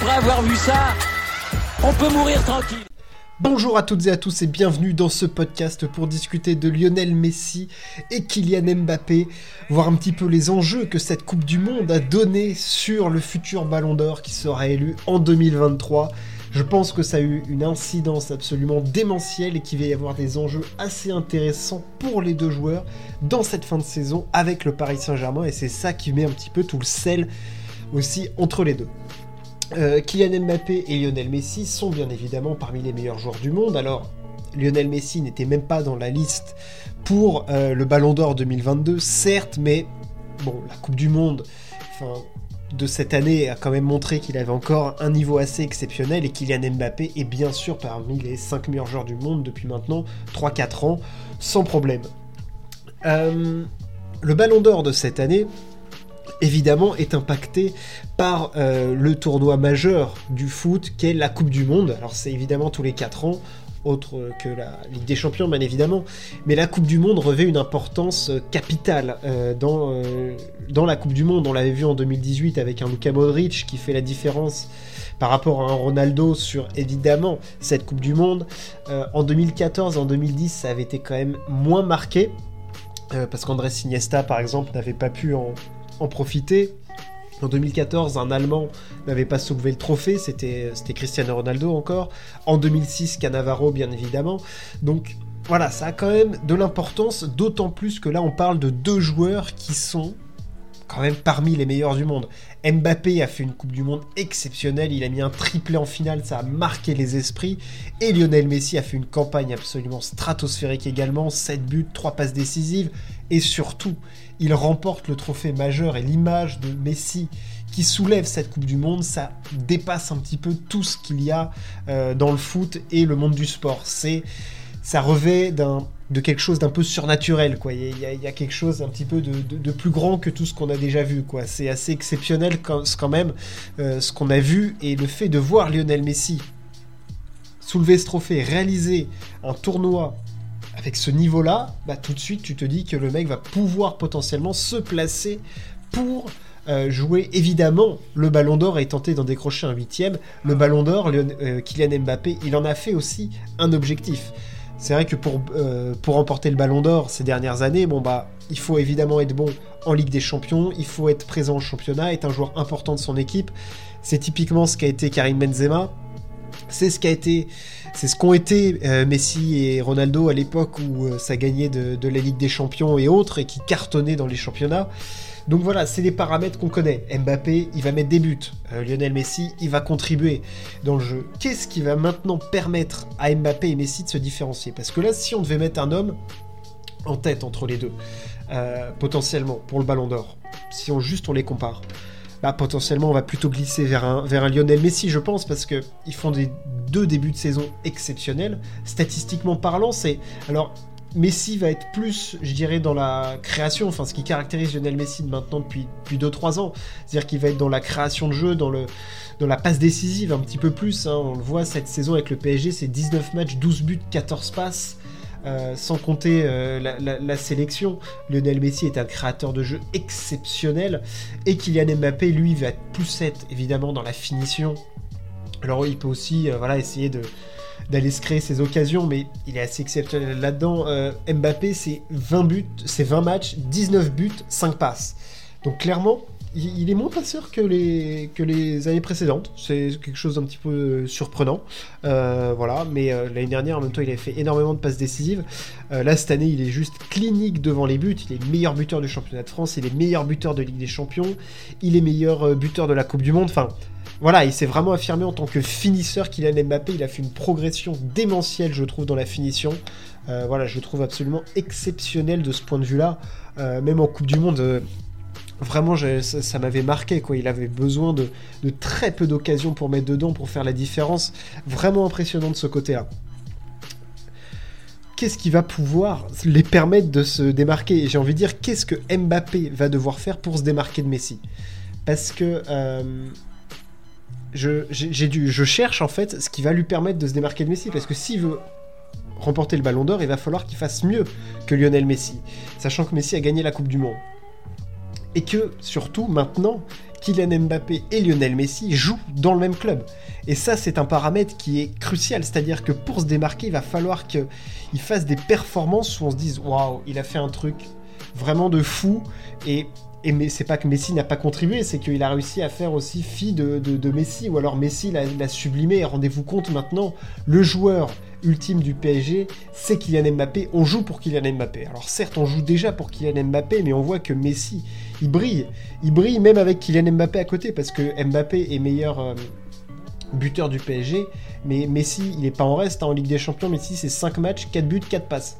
après avoir vu ça, on peut mourir tranquille. Bonjour à toutes et à tous et bienvenue dans ce podcast pour discuter de Lionel Messi et Kylian Mbappé, voir un petit peu les enjeux que cette Coupe du Monde a donné sur le futur Ballon d'Or qui sera élu en 2023. Je pense que ça a eu une incidence absolument démentielle et qu'il va y avoir des enjeux assez intéressants pour les deux joueurs dans cette fin de saison avec le Paris Saint-Germain et c'est ça qui met un petit peu tout le sel aussi entre les deux. Euh, Kylian Mbappé et Lionel Messi sont bien évidemment parmi les meilleurs joueurs du monde. Alors, Lionel Messi n'était même pas dans la liste pour euh, le Ballon d'Or 2022, certes, mais bon, la Coupe du Monde de cette année a quand même montré qu'il avait encore un niveau assez exceptionnel et Kylian Mbappé est bien sûr parmi les 5 meilleurs joueurs du monde depuis maintenant 3-4 ans, sans problème. Euh, le Ballon d'Or de cette année, évidemment est impacté par euh, le tournoi majeur du foot qu'est la Coupe du Monde. Alors c'est évidemment tous les 4 ans, autre que la Ligue des Champions bien évidemment, mais la Coupe du Monde revêt une importance euh, capitale euh, dans, la Coupe du Monde. On l'avait vu en 2018 avec un Luka Modric qui fait la différence par rapport à un Ronaldo sur évidemment cette Coupe du Monde. en 2014, en 2010, ça avait été quand même moins marqué. parce qu'André Iniesta, par exemple, n'avait pas pu en, en profiter. En 2014, un Allemand n'avait pas soulevé le trophée, c'était Cristiano Ronaldo encore. En 2006, Cannavaro, bien évidemment. Donc voilà, ça a quand même de l'importance, d'autant plus que là, on parle de deux joueurs qui sont quand même parmi les meilleurs du monde. Mbappé a fait une Coupe du Monde exceptionnelle, il a mis un triplé en finale, ça a marqué les esprits. Et Lionel Messi a fait une campagne absolument stratosphérique également, 7 buts, 3 passes décisives. Et surtout, il remporte le trophée majeur et l'image de Messi qui soulève cette Coupe du Monde, ça dépasse un petit peu tout ce qu'il y a euh, dans le foot et le monde du sport. C'est, ça revêt d'un de quelque chose d'un peu surnaturel, quoi. Il y, a, quelque chose un petit peu de, plus grand que tout ce qu'on a déjà vu, quoi. C'est assez exceptionnel quand, même euh, ce qu'on a vu et le fait de voir Lionel Messi soulever ce trophée, réaliser un tournoi avec ce niveau-là, bah tout de suite tu te dis que le mec va pouvoir potentiellement se placer pour euh, jouer évidemment le Ballon d'Or et tenter d'en décrocher un huitième. Le Ballon d'Or, euh, Kylian Mbappé, il en a fait aussi un objectif. C'est vrai que pour, euh, pour remporter le Ballon d'Or ces dernières années, bon bah, il faut évidemment être bon en Ligue des Champions, il faut être présent au championnat, être un joueur important de son équipe. C'est typiquement ce qu'a été Karim Benzema. C'est ce qu'a été, qu'ont été euh, Messi et Ronaldo à l'époque où euh, ça gagnait de, la Ligue des Champions et autres et qui cartonnaient dans les championnats. Donc voilà, c'est les paramètres qu'on connaît. Mbappé, il va mettre des buts. Euh, Lionel Messi, il va contribuer dans le jeu. Qu'est-ce qui va maintenant permettre à Mbappé et Messi de se différencier? Parce que là, si on devait mettre un homme en tête entre les deux, potentiellement, pour le ballon d'or, si on juste on les compare, bah, potentiellement on va plutôt glisser vers un, vers un Lionel Messi, je pense, parce qu'ils font des deux débuts de saison exceptionnels. Statistiquement parlant, c'est. Alors, Messi va être plus, je dirais, dans la création, enfin ce qui caractérise Lionel Messi maintenant depuis, depuis 2-3 ans. C'est-à-dire qu'il va être dans la création de jeu, dans, le, dans la passe décisive un petit peu plus. Hein. On le voit cette saison avec le PSG, c'est 19 matchs, 12 buts, 14 passes. Euh, sans compter euh, la, sélection, Lionel Messi est un créateur de jeu exceptionnel et Kylian Mbappé, lui, va être plus être évidemment dans la finition. Alors il peut aussi euh, voilà, essayer de, d'aller se créer ses occasions, mais il est assez exceptionnel là-dedans. Mbappé, c'est 20 buts, c'est 20 matchs, 19 buts, 5 passes. Donc clairement, il est moins passeur que les, années précédentes. C'est quelque chose d'un petit peu euh, surprenant. Euh, voilà, mais l'année dernière, en même temps, il avait fait énormément de passes décisives. là, cette année, il est juste clinique devant les buts. Il est meilleur buteur du championnat de France, il est meilleur buteur de Ligue des Champions, il est meilleur buteur de la Coupe du Monde. Enfin, voilà, il s'est vraiment affirmé en tant que finisseur Kylian Mbappé. Il a fait une progression démentielle, je trouve, dans la finition. Euh, voilà, je trouve absolument exceptionnel de ce point de vue-là. Euh, même en Coupe du Monde, euh, vraiment, ça, m'avait marqué. Il avait besoin de, très peu d'occasions pour mettre dedans, pour faire la différence. Vraiment impressionnant de ce côté-là. Qu'est-ce qui va pouvoir les permettre de se démarquer? J'ai envie de dire, qu'est-ce que Mbappé va devoir faire pour se démarquer de Messi? Parce que je, je cherche en fait ce qui va lui permettre de se démarquer de Messi. Parce que s'il veut remporter le ballon d'or, il va falloir qu'il fasse mieux que Lionel Messi. Sachant que Messi a gagné la Coupe du Monde. Et que surtout maintenant, Kylian Mbappé et Lionel Messi jouent dans le même club. Et ça, c'est un paramètre qui est crucial. C'est-à-dire que pour se démarquer, il va falloir qu'il fasse des performances où on se dise Waouh, il a fait un truc vraiment de fou. Et, et c'est pas que Messi n'a pas contribué, c'est qu'il a réussi à faire aussi fi de, de, Messi. Ou alors Messi l'a sublimé. Rendez-vous compte maintenant, le joueur ultime du PSG, c'est Kylian Mbappé. On joue pour Kylian Mbappé. Alors certes, on joue déjà pour Kylian Mbappé, mais on voit que Messi, il brille. Il brille même avec Kylian Mbappé à côté, parce que Mbappé est meilleur euh, buteur du PSG, mais Messi, il n'est pas en reste. Hein, en Ligue des Champions, Messi, c'est 5 matchs, 4 buts, 4 passes.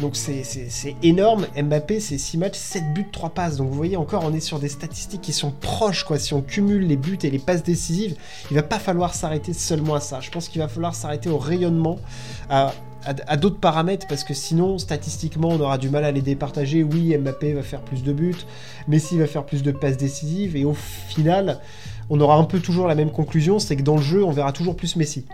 Donc c'est énorme. Mbappé, c'est 6 matchs, 7 buts, 3 passes. Donc vous voyez encore, on est sur des statistiques qui sont proches. quoi. Si on cumule les buts et les passes décisives, il va pas falloir s'arrêter seulement à ça. Je pense qu'il va falloir s'arrêter au rayonnement, d'autres paramètres, parce que sinon, statistiquement, on aura du mal à les départager. Oui, Mbappé va faire plus de buts, Messi va faire plus de passes décisives, et au final, on aura un peu toujours la même conclusion, c'est que dans le jeu, on verra toujours plus Messi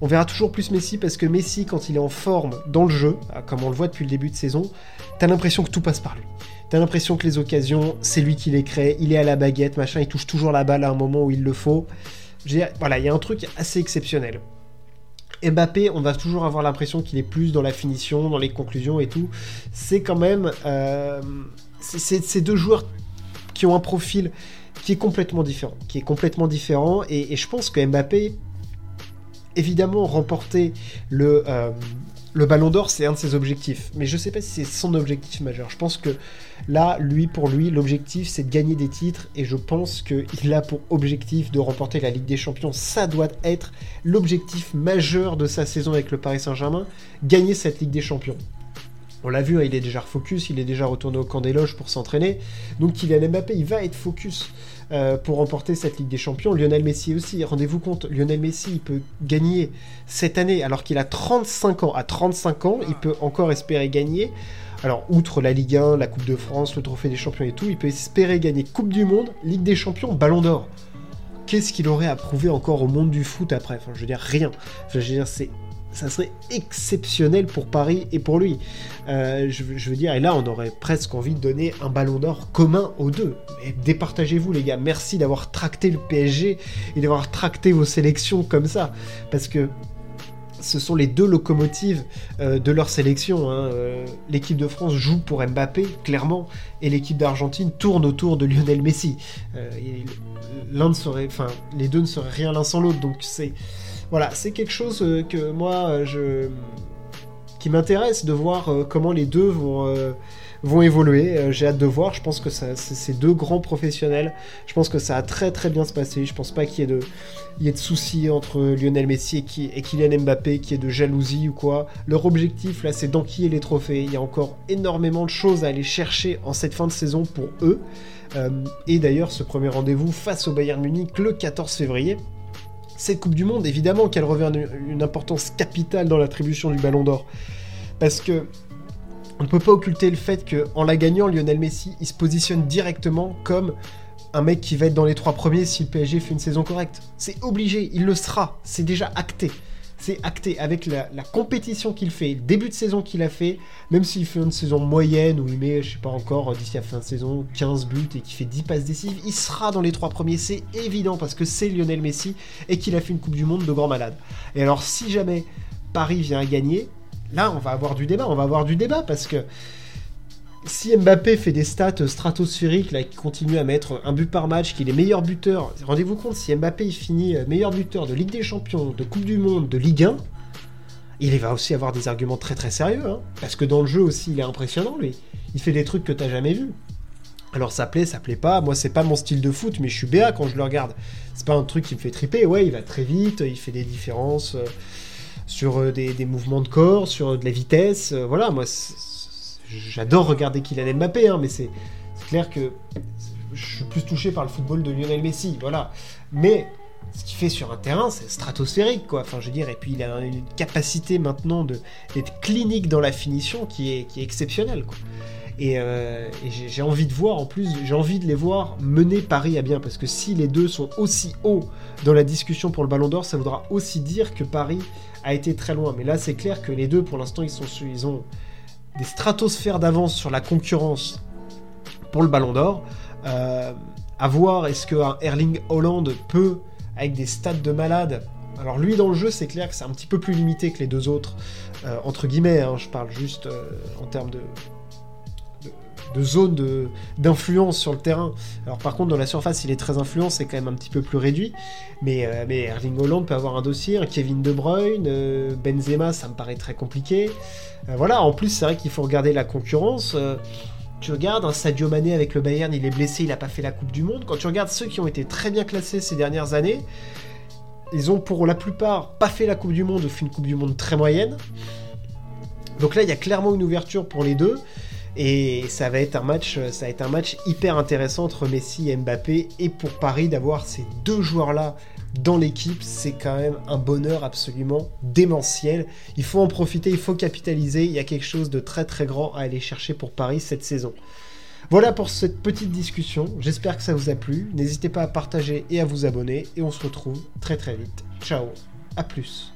on verra toujours plus Messi parce que Messi, quand il est en forme dans le jeu, ah, comme on le voit depuis le début de saison, t'as l'impression que tout passe par lui. T'as l'impression que les occasions, c'est lui qui les crée, il est à la baguette, machin, il touche toujours la balle à un moment où il le faut. Voilà, il y a un truc assez exceptionnel. Mbappé, on va toujours avoir l'impression qu'il est plus dans la finition, dans les conclusions et tout. C'est quand même. Euh, c'est ces deux joueurs qui ont un profil qui est complètement différent. Qui est complètement différent. Et, et je pense que Mbappé évidemment, remporter le, euh, le Ballon d'Or, c'est un de ses objectifs. Mais je ne sais pas si c'est son objectif majeur. Je pense que là, lui, pour lui, l'objectif, c'est de gagner des titres. Et je pense qu'il a pour objectif de remporter la Ligue des Champions. Ça doit être l'objectif majeur de sa saison avec le Paris Saint-Germain. Gagner cette Ligue des Champions. On l'a vu, hein, il est déjà focus, il est déjà retourné au camp des loges pour s'entraîner. Donc Kylian Mbappé, il va être focus. Euh, pour remporter cette Ligue des Champions. Lionel Messi aussi, rendez-vous compte, Lionel Messi, il peut gagner cette année alors qu'il a 35 ans. À 35 ans, il peut encore espérer gagner. Alors, outre la Ligue 1, la Coupe de France, le Trophée des Champions et tout, il peut espérer gagner Coupe du Monde, Ligue des Champions, Ballon d'Or. Qu'est-ce qu'il aurait à prouver encore au monde du foot après? Enfin, je veux dire, rien. je veux dire, c'est ça serait exceptionnel pour Paris et pour lui. Euh, je, veux dire, et là, on aurait presque envie de donner un ballon d'or commun aux deux. Mais départagez-vous, les gars. Merci d'avoir tracté le PSG et d'avoir tracté vos sélections comme ça. Parce que ce sont les deux locomotives euh, de leur sélection. Hein. Euh, l'équipe de France joue pour Mbappé, clairement, et l'équipe d'Argentine tourne autour de Lionel Messi. l'un ne serait, enfin, les deux ne seraient rien l'un sans l'autre. Donc c'est voilà, c'est quelque chose euh, que moi, euh, qui m'intéresse de voir euh, comment les deux vont, vont évoluer. J'ai hâte de voir. Je pense que c'est deux grands professionnels. Je pense que ça a très très bien se passer. Je pense pas qu'il y ait de, il y ait de soucis entre Lionel Messi et, Kylian Mbappé, qu'il y ait de jalousie ou quoi. Leur objectif là, c'est d'enquiller les trophées. Il y a encore énormément de choses à aller chercher en cette fin de saison pour eux. et d'ailleurs, ce premier rendez-vous face au Bayern Munich le 14 février cette Coupe du Monde, évidemment qu'elle revient une importance capitale dans l'attribution du Ballon d'Or. Parce que on ne peut pas occulter le fait qu'en la gagnant, Lionel Messi, il se positionne directement comme un mec qui va être dans les trois premiers si le PSG fait une saison correcte. C'est obligé, il le sera, c'est déjà acté c'est acté avec la, compétition qu'il fait, le début de saison qu'il a fait, même s'il fait une saison moyenne où il met, je sais pas encore, d'ici la fin de saison, 15 buts et qu'il fait 10 passes décisives, il sera dans les trois premiers, c'est évident parce que c'est Lionel Messi et qu'il a fait une Coupe du Monde de grand malade. Et alors si jamais Paris vient à gagner, là on va avoir du débat, on va avoir du débat parce que si Mbappé fait des stats stratosphériques, là, qui continue à mettre un but par match, qu'il est meilleur buteur, rendez-vous compte, si Mbappé finit euh, meilleur buteur de Ligue des Champions, de Coupe du Monde, de Ligue 1, il va aussi avoir des arguments très très sérieux, hein, parce que dans le jeu aussi, il est impressionnant, lui. Il fait des trucs que t'as jamais vu. Alors ça plaît, ça plaît pas. Moi, c'est pas mon style de foot, mais je suis béat quand je le regarde. C'est pas un truc qui me fait triper. Ouais, il va très vite, il fait des différences euh, sur euh, des, des, mouvements de corps, sur de la vitesse. voilà, moi, j'adore regarder Kylian Mbappé, hein, mais c'est clair que je suis plus touché par le football de Lionel Messi, voilà. Mais ce qu'il fait sur un terrain, c'est stratosphérique, quoi. Enfin, je veux dire, et puis il a une capacité maintenant d'être clinique dans la finition qui est, exceptionnelle, quoi. Et, euh, j'ai envie de voir, en plus, j'ai envie de les voir mener Paris à bien, parce que si les deux sont aussi hauts dans la discussion pour le Ballon d'Or, ça voudra aussi dire que Paris a été très loin. Mais là, c'est clair que les deux, pour l'instant, ils sont, ils ont des stratosphères d'avance sur la concurrence pour le Ballon d'Or. Euh, À voir, est-ce qu'un Erling Holland peut, avec des stats de malade, alors lui dans le jeu c'est clair que c'est un petit peu plus limité que les deux autres, euh, entre guillemets, hein, je parle juste euh, en termes de, de, zone d'influence sur le terrain. Alors par contre dans la surface il est très influent, c'est quand même un petit peu plus réduit, mais, euh, mais Erling Holland peut avoir un dossier, Kevin De Bruyne, Benzema ça me paraît très compliqué. voilà, en plus c'est vrai qu'il faut regarder la concurrence. Tu regardes un Sadio Mané avec le Bayern, il est blessé, il n'a pas fait la Coupe du Monde. Quand tu regardes ceux qui ont été très bien classés ces dernières années, ils ont pour la plupart pas fait la Coupe du Monde ou fait une Coupe du Monde très moyenne. Donc là, il y a clairement une ouverture pour les deux. Et ça va être un match, ça va un match hyper intéressant entre Messi et Mbappé. Et pour Paris, d'avoir ces deux joueurs-là dans l'équipe, c'est quand même un bonheur absolument démentiel. Il faut en profiter, il faut capitaliser. Il y a quelque chose de très très grand à aller chercher pour Paris cette saison. Voilà pour cette petite discussion, j'espère que ça vous a plu, n'hésitez pas à partager et à vous abonner, et on se retrouve très très vite. Ciao, à plus